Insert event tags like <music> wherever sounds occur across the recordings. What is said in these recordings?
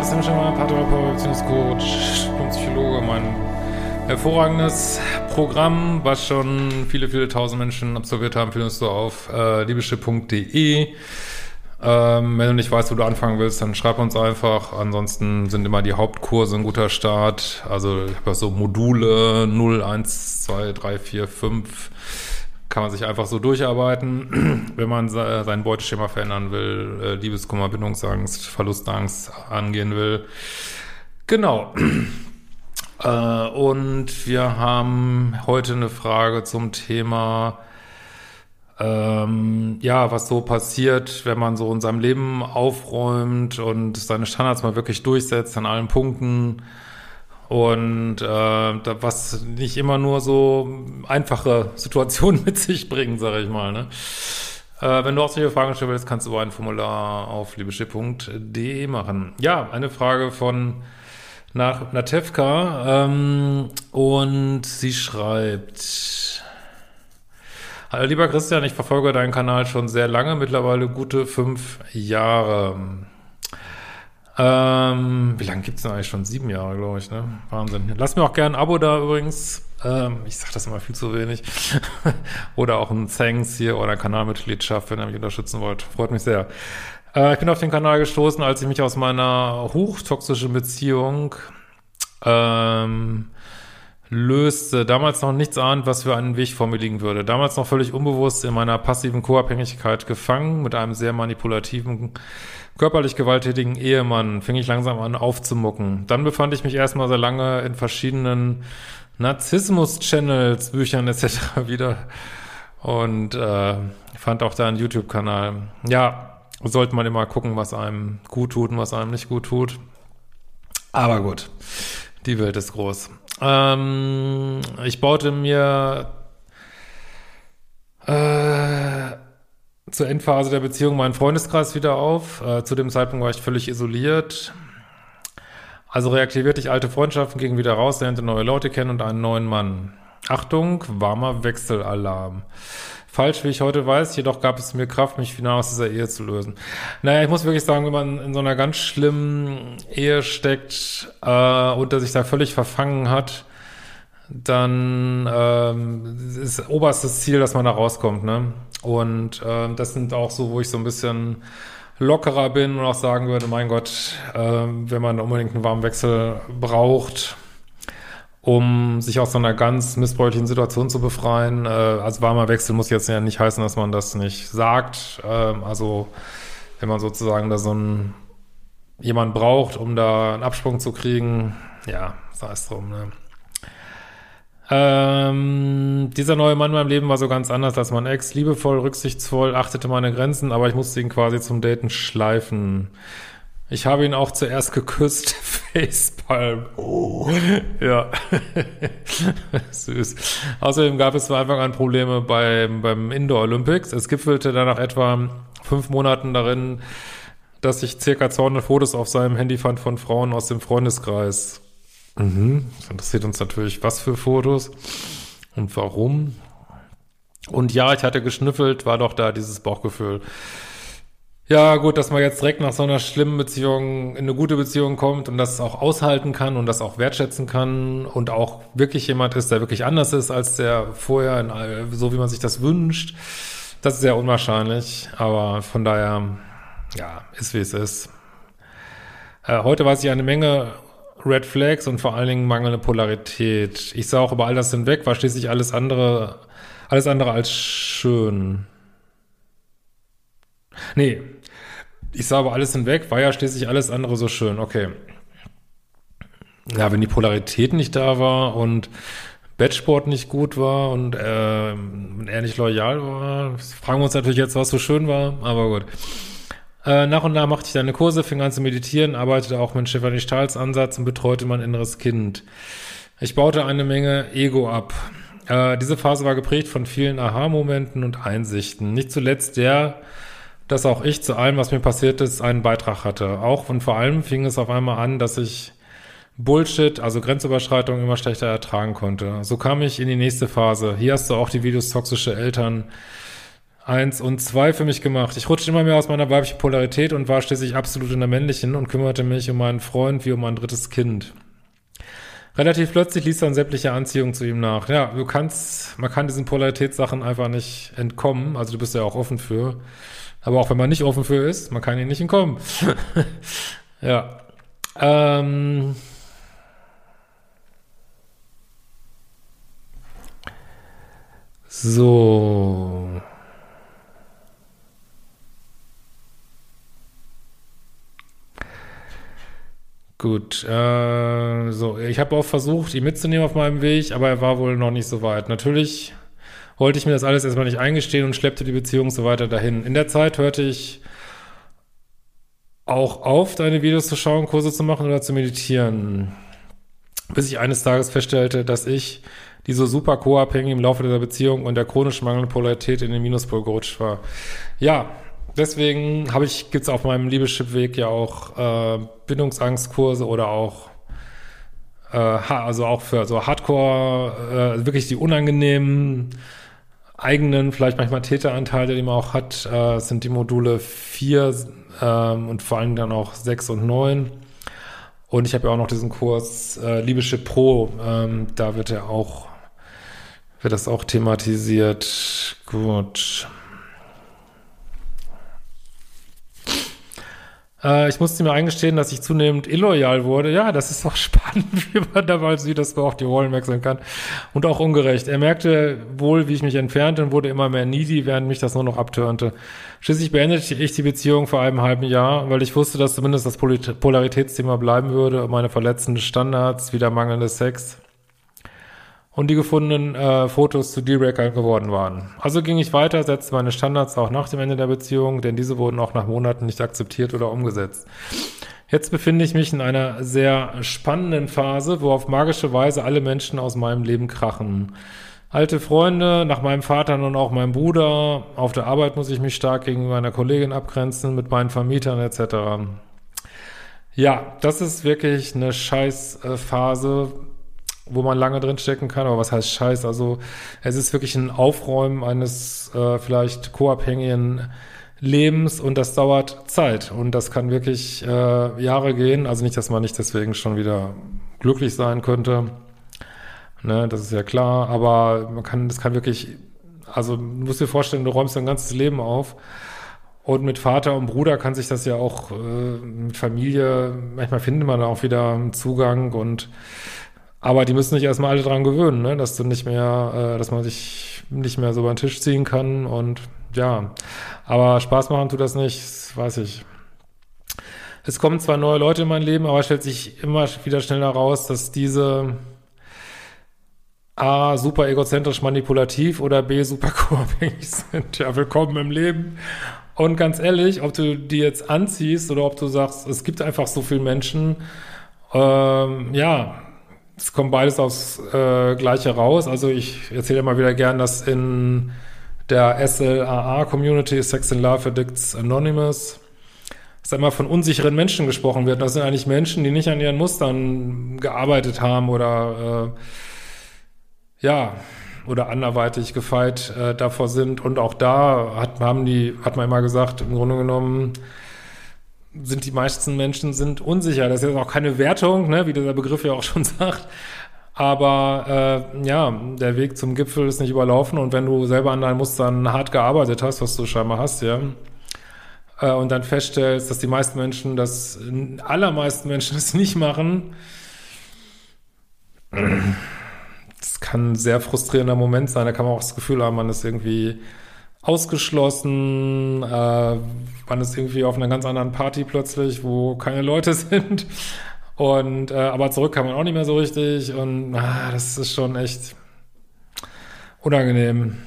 Ist Hemscher, Paartherapeut, Beziehungscoach und Psychologe. Mein hervorragendes Programm, was schon viele, viele tausend Menschen absolviert haben, findest du auf äh, liebeschiff.de. Ähm, wenn du nicht weißt, wo du anfangen willst, dann schreib uns einfach. Ansonsten sind immer die Hauptkurse ein guter Start. Also ich habe so Module 0, 1, 2, 3, 4, 5 kann man sich einfach so durcharbeiten, <clears throat> wenn man sein Beuteschema verändern will, äh, Liebeskummer, Bindungsangst, Verlustangst angehen will. Genau. <clears throat> Äh, und wir haben heute eine Frage zum Thema, ähm, ja, was so passiert, wenn man so in seinem Leben aufräumt und seine Standards mal wirklich durchsetzt an allen Punkten und äh, was nicht immer nur so einfache Situationen <laughs> mit sich bringen, sage ich mal. Ne? Äh, wenn du auch solche Fragen stellen willst, kannst du ein Formular auf liebeschiff.de machen. Ja, eine Frage von nach Natevka ähm, und sie schreibt Hallo lieber Christian, ich verfolge deinen Kanal schon sehr lange, mittlerweile gute fünf Jahre. Ähm, wie lange gibt's denn eigentlich schon? Sieben Jahre, glaube ich, ne? Wahnsinn. Lass mir auch gerne ein Abo da übrigens. Ähm, ich sag das immer viel zu wenig. <laughs> oder auch ein Thanks hier oder Kanalmitgliedschaft, wenn ihr mich unterstützen wollt. Freut mich sehr. Äh, ich bin auf den Kanal gestoßen, als ich mich aus meiner hochtoxischen Beziehung ähm, löste. Damals noch nichts ahnt, was für einen Weg vor mir liegen würde. Damals noch völlig unbewusst in meiner passiven Co-Abhängigkeit gefangen mit einem sehr manipulativen körperlich gewalttätigen Ehemann fing ich langsam an aufzumucken. Dann befand ich mich erstmal sehr lange in verschiedenen Narzissmus-Channels, Büchern etc. <laughs> wieder und äh, fand auch da einen YouTube-Kanal. Ja, sollte man immer gucken, was einem gut tut und was einem nicht gut tut. Aber gut, die Welt ist groß. Ähm, ich baute mir äh, zur Endphase der Beziehung meinen Freundeskreis wieder auf. Äh, zu dem Zeitpunkt war ich völlig isoliert. Also reaktivierte ich alte Freundschaften, ging wieder raus, lernte neue Leute kennen und einen neuen Mann. Achtung, warmer Wechselalarm. Falsch, wie ich heute weiß, jedoch gab es mir Kraft, mich final aus dieser Ehe zu lösen. Naja, ich muss wirklich sagen, wenn man in so einer ganz schlimmen Ehe steckt äh, und der sich da völlig verfangen hat, dann ähm, ist oberstes Ziel, dass man da rauskommt, ne? Und äh, das sind auch so, wo ich so ein bisschen lockerer bin und auch sagen würde, mein Gott, äh, wenn man unbedingt einen warmen Wechsel braucht, um sich aus so einer ganz missbräuchlichen Situation zu befreien. Äh, also warmer Wechsel muss jetzt ja nicht heißen, dass man das nicht sagt. Äh, also wenn man sozusagen da so ein jemand braucht, um da einen Absprung zu kriegen, ja, sei es drum, ne? Ähm, dieser neue Mann in meinem Leben war so ganz anders als mein Ex. Liebevoll, rücksichtsvoll, achtete meine Grenzen, aber ich musste ihn quasi zum Daten schleifen. Ich habe ihn auch zuerst geküsst. <laughs> Facepalm. Oh. Ja. <laughs> Süß. Außerdem gab es von Anfang an Probleme beim, beim Indoor Olympics. Es gipfelte dann nach etwa fünf Monaten darin, dass ich circa 200 Fotos auf seinem Handy fand von Frauen aus dem Freundeskreis. Mhm. Das interessiert uns natürlich, was für Fotos und warum. Und ja, ich hatte geschnüffelt, war doch da dieses Bauchgefühl. Ja, gut, dass man jetzt direkt nach so einer schlimmen Beziehung in eine gute Beziehung kommt und das auch aushalten kann und das auch wertschätzen kann und auch wirklich jemand ist, der wirklich anders ist als der vorher, in, so wie man sich das wünscht. Das ist sehr unwahrscheinlich, aber von daher, ja, ist wie es ist. Äh, heute weiß ich eine Menge Red Flags und vor allen Dingen mangelnde Polarität. Ich sah auch über all das hinweg, war schließlich alles andere, alles andere als schön. Nee, ich sah über alles hinweg, war ja schließlich alles andere so schön. Okay. Ja, wenn die Polarität nicht da war und Bettsport nicht gut war und äh, er nicht loyal war, fragen wir uns natürlich jetzt, was so schön war, aber gut. Äh, nach und nach machte ich deine Kurse, fing an zu meditieren, arbeitete auch mit Stefanie Stahls Ansatz und betreute mein inneres Kind. Ich baute eine Menge Ego ab. Äh, diese Phase war geprägt von vielen Aha-Momenten und Einsichten. Nicht zuletzt der, dass auch ich zu allem, was mir passiert ist, einen Beitrag hatte. Auch und vor allem fing es auf einmal an, dass ich Bullshit, also Grenzüberschreitungen immer schlechter ertragen konnte. So kam ich in die nächste Phase. Hier hast du auch die Videos toxische Eltern eins und zwei für mich gemacht. Ich rutschte immer mehr aus meiner weiblichen Polarität und war schließlich absolut in der männlichen und kümmerte mich um meinen Freund wie um ein drittes Kind. Relativ plötzlich ließ dann sämtliche Anziehung zu ihm nach. Ja, du kannst, man kann diesen Polaritätssachen einfach nicht entkommen. Also du bist ja auch offen für. Aber auch wenn man nicht offen für ist, man kann ihn nicht entkommen. <laughs> ja. Ähm. So. Gut, äh, so, ich habe auch versucht, ihn mitzunehmen auf meinem Weg, aber er war wohl noch nicht so weit. Natürlich wollte ich mir das alles erstmal nicht eingestehen und schleppte die Beziehung so weiter dahin. In der Zeit hörte ich auch auf, deine Videos zu schauen, Kurse zu machen oder zu meditieren. Bis ich eines Tages feststellte, dass ich die so super co-abhängig im Laufe dieser Beziehung und der chronischen mangelnden Polarität in den Minuspol gerutscht war. Ja, deswegen habe ich, gibt's auf meinem Liebeschip-Weg ja auch äh, Bindungsangstkurse oder auch äh, also auch für so Hardcore, äh, wirklich die unangenehmen eigenen, vielleicht manchmal Täteranteile, die man auch hat, äh, sind die Module 4 ähm, und vor allem dann auch 6 und 9. Und ich habe ja auch noch diesen Kurs äh, Liebeschip Pro, ähm, da wird er auch, wird das auch thematisiert. Gut. Ich musste mir eingestehen, dass ich zunehmend illoyal wurde. Ja, das ist auch <laughs> spannend, wie man dabei sieht, dass man auch die Rollen wechseln kann. Und auch ungerecht. Er merkte wohl, wie ich mich entfernte und wurde immer mehr needy, während mich das nur noch abtörnte. Schließlich beendete ich die Beziehung vor einem halben Jahr, weil ich wusste, dass zumindest das Polaritätsthema bleiben würde und meine verletzenden Standards, wieder mangelnde Sex und die gefundenen äh, Fotos zu Dealbreakern geworden waren. Also ging ich weiter, setzte meine Standards auch nach dem Ende der Beziehung, denn diese wurden auch nach Monaten nicht akzeptiert oder umgesetzt. Jetzt befinde ich mich in einer sehr spannenden Phase, wo auf magische Weise alle Menschen aus meinem Leben krachen. Alte Freunde, nach meinem Vater und auch meinem Bruder, auf der Arbeit muss ich mich stark gegenüber einer Kollegin abgrenzen, mit meinen Vermietern etc. Ja, das ist wirklich eine scheiß Phase, wo man lange drin stecken kann, aber was heißt Scheiß? Also es ist wirklich ein Aufräumen eines äh, vielleicht co-abhängigen Lebens und das dauert Zeit und das kann wirklich äh, Jahre gehen. Also nicht, dass man nicht deswegen schon wieder glücklich sein könnte. Ne, das ist ja klar, aber man kann, das kann wirklich, also du musst dir vorstellen, du räumst dein ganzes Leben auf und mit Vater und Bruder kann sich das ja auch äh, mit Familie, manchmal findet man auch wieder Zugang und aber die müssen sich erstmal alle dran gewöhnen, ne? dass du nicht mehr, äh, dass man sich nicht mehr so über den Tisch ziehen kann und ja. Aber Spaß machen tut das nicht, das weiß ich. Es kommen zwar neue Leute in mein Leben, aber stellt sich immer wieder schneller raus, dass diese A, super egozentrisch manipulativ oder B, super <laughs> co-abhängig sind. Ja, willkommen im Leben. Und ganz ehrlich, ob du die jetzt anziehst oder ob du sagst, es gibt einfach so viele Menschen, ähm, ja, es kommt beides aufs äh, Gleiche raus. Also ich erzähle immer wieder gern, dass in der SLAA-Community, Sex and Love Addicts Anonymous, dass einmal von unsicheren Menschen gesprochen wird. Das sind eigentlich Menschen, die nicht an ihren Mustern gearbeitet haben oder äh, ja, oder anderweitig gefeit äh, davor sind. Und auch da hat, haben die, hat man immer gesagt, im Grunde genommen, sind die meisten Menschen sind unsicher. Das ist jetzt auch keine Wertung, ne, wie dieser Begriff ja auch schon <laughs> sagt. Aber äh, ja, der Weg zum Gipfel ist nicht überlaufen und wenn du selber an deinen Mustern hart gearbeitet hast, was du scheinbar hast, ja, äh, und dann feststellst, dass die meisten Menschen das, allermeisten Menschen <laughs> das nicht machen, das kann ein sehr frustrierender Moment sein. Da kann man auch das Gefühl haben, man ist irgendwie ausgeschlossen, äh, man ist irgendwie auf einer ganz anderen Party plötzlich, wo keine Leute <laughs> sind. Und äh, aber zurück kann man auch nicht mehr so richtig. Und ah, das ist schon echt unangenehm.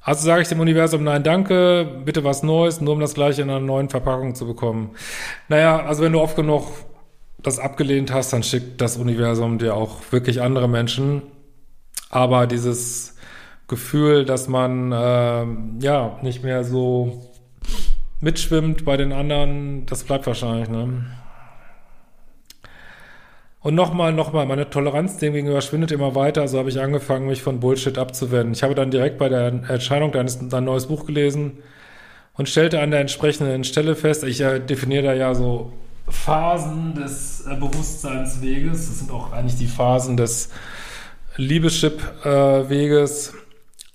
Also sage ich dem Universum, nein, danke, bitte was Neues, nur um das gleiche in einer neuen Verpackung zu bekommen. Naja, also wenn du oft genug das abgelehnt hast, dann schickt das Universum dir auch wirklich andere Menschen. Aber dieses Gefühl, dass man äh, ja nicht mehr so mitschwimmt bei den anderen, das bleibt wahrscheinlich, ne? Und nochmal, nochmal, meine Toleranz dem gegenüber schwindet immer weiter, also habe ich angefangen, mich von Bullshit abzuwenden. Ich habe dann direkt bei der Erscheinung deines, dein neues Buch gelesen und stellte an der entsprechenden Stelle fest, ich äh, definiere da ja so Phasen des äh, Bewusstseinsweges, das sind auch eigentlich die Phasen des Liebeschip-Weges äh,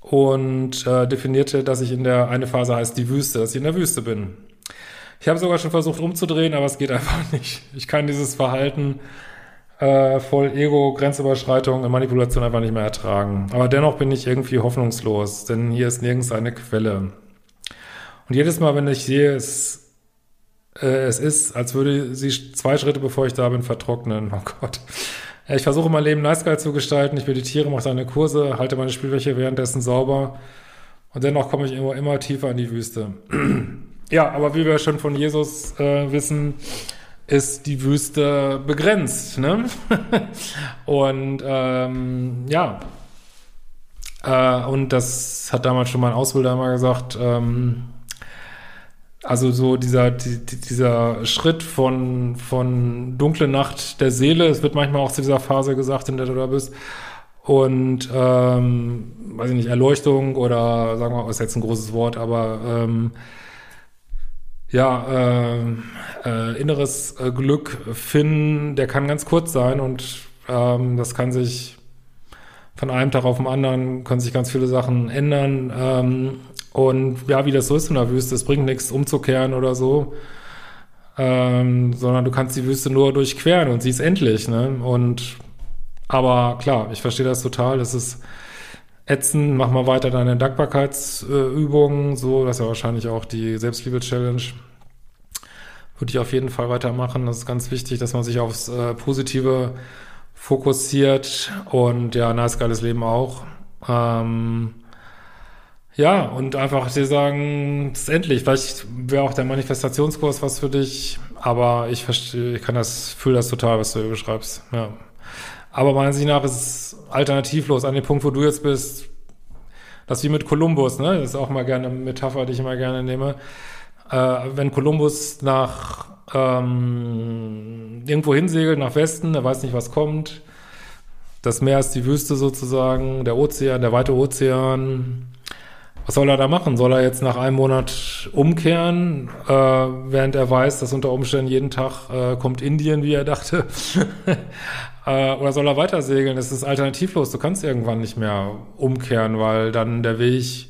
und äh, definierte, dass ich in der, eine Phase heißt die Wüste, dass ich in der Wüste bin. Ich habe sogar schon versucht umzudrehen, aber es geht <laughs> einfach nicht. Ich kann dieses Verhalten äh, voll Ego, Grenzüberschreitung Manipulation einfach nicht mehr ertragen. Aber dennoch bin ich irgendwie hoffnungslos, denn hier ist nirgends eine Quelle. Und jedes Mal, wenn ich sehe, es, äh, es ist, als würde sie zwei Schritte, bevor ich da bin, vertrocknen. Oh Gott. Ich versuche mein Leben nice zu gestalten, ich meditiere, mache seine Kurse, halte meine Spielfläche währenddessen sauber und dennoch komme ich immer, immer tiefer in die Wüste. <clears throat> ja, aber wie wir schon von Jesus äh, wissen, ist die Wüste begrenzt. Ne? <laughs> und ähm, ja, äh, und das hat damals schon mein Ausbilder mal gesagt, ähm, also so dieser, die, dieser Schritt von, von dunkle Nacht der Seele, es wird manchmal auch zu dieser Phase gesagt, in der du da bist, und ähm, weiß ich nicht, Erleuchtung oder sagen wir ist jetzt ein großes Wort, aber ähm, ja, äh, äh, inneres äh, Glück finden, der kann ganz kurz sein und ähm, das kann sich von einem Tag auf den anderen, können sich ganz viele Sachen ändern. Ähm, und ja, wie das so ist in der Wüste, es bringt nichts umzukehren oder so, ähm, sondern du kannst die Wüste nur durchqueren und sie ist endlich. Ne? Und aber klar, ich verstehe das total. Das ist ätzend. Mach mal weiter deine Dankbarkeitsübungen. so, das ist ja wahrscheinlich auch die Selbstliebe-Challenge. Würde ich auf jeden Fall weitermachen. Das ist ganz wichtig, dass man sich aufs äh, Positive fokussiert und ja, nice, geiles Leben auch. Ähm, ja, und einfach dir sagen, es ist endlich. Vielleicht wäre auch der Manifestationskurs was für dich, aber ich verstehe, ich kann das, fühle das total, was du hier beschreibst. Ja. Aber meiner Ansicht nach ist es alternativlos an dem Punkt, wo du jetzt bist. Das wie mit Kolumbus, ne? Das ist auch mal gerne eine Metapher, die ich immer gerne nehme. Äh, wenn Kolumbus nach ähm, irgendwo hinsegelt, nach Westen, er weiß nicht, was kommt. Das Meer ist die Wüste sozusagen, der Ozean, der weite Ozean. Was soll er da machen? Soll er jetzt nach einem Monat umkehren, äh, während er weiß, dass unter Umständen jeden Tag äh, kommt Indien, wie er dachte? <laughs> äh, oder soll er weiter segeln? Es ist alternativlos. Du kannst irgendwann nicht mehr umkehren, weil dann der Weg,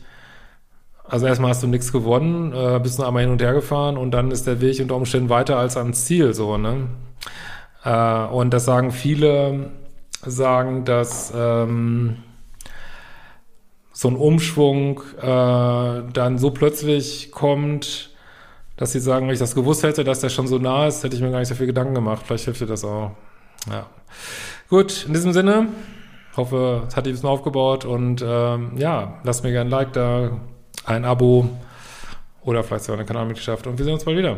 also erstmal hast du nichts gewonnen, äh, bist nur einmal hin und her gefahren und dann ist der Weg unter Umständen weiter als ans Ziel, so, ne? Äh, und das sagen viele, sagen, dass, ähm, so ein Umschwung äh, dann so plötzlich kommt, dass sie sagen, wenn ich das gewusst hätte, dass der schon so nah ist, hätte ich mir gar nicht so viel Gedanken gemacht. Vielleicht hilft dir das auch. Ja. Gut, in diesem Sinne, hoffe, es hat dich ein bisschen aufgebaut und ähm, ja, lasst mir gerne ein Like da, ein Abo oder vielleicht sogar eine Kanalmitgliedschaft und wir sehen uns bald wieder.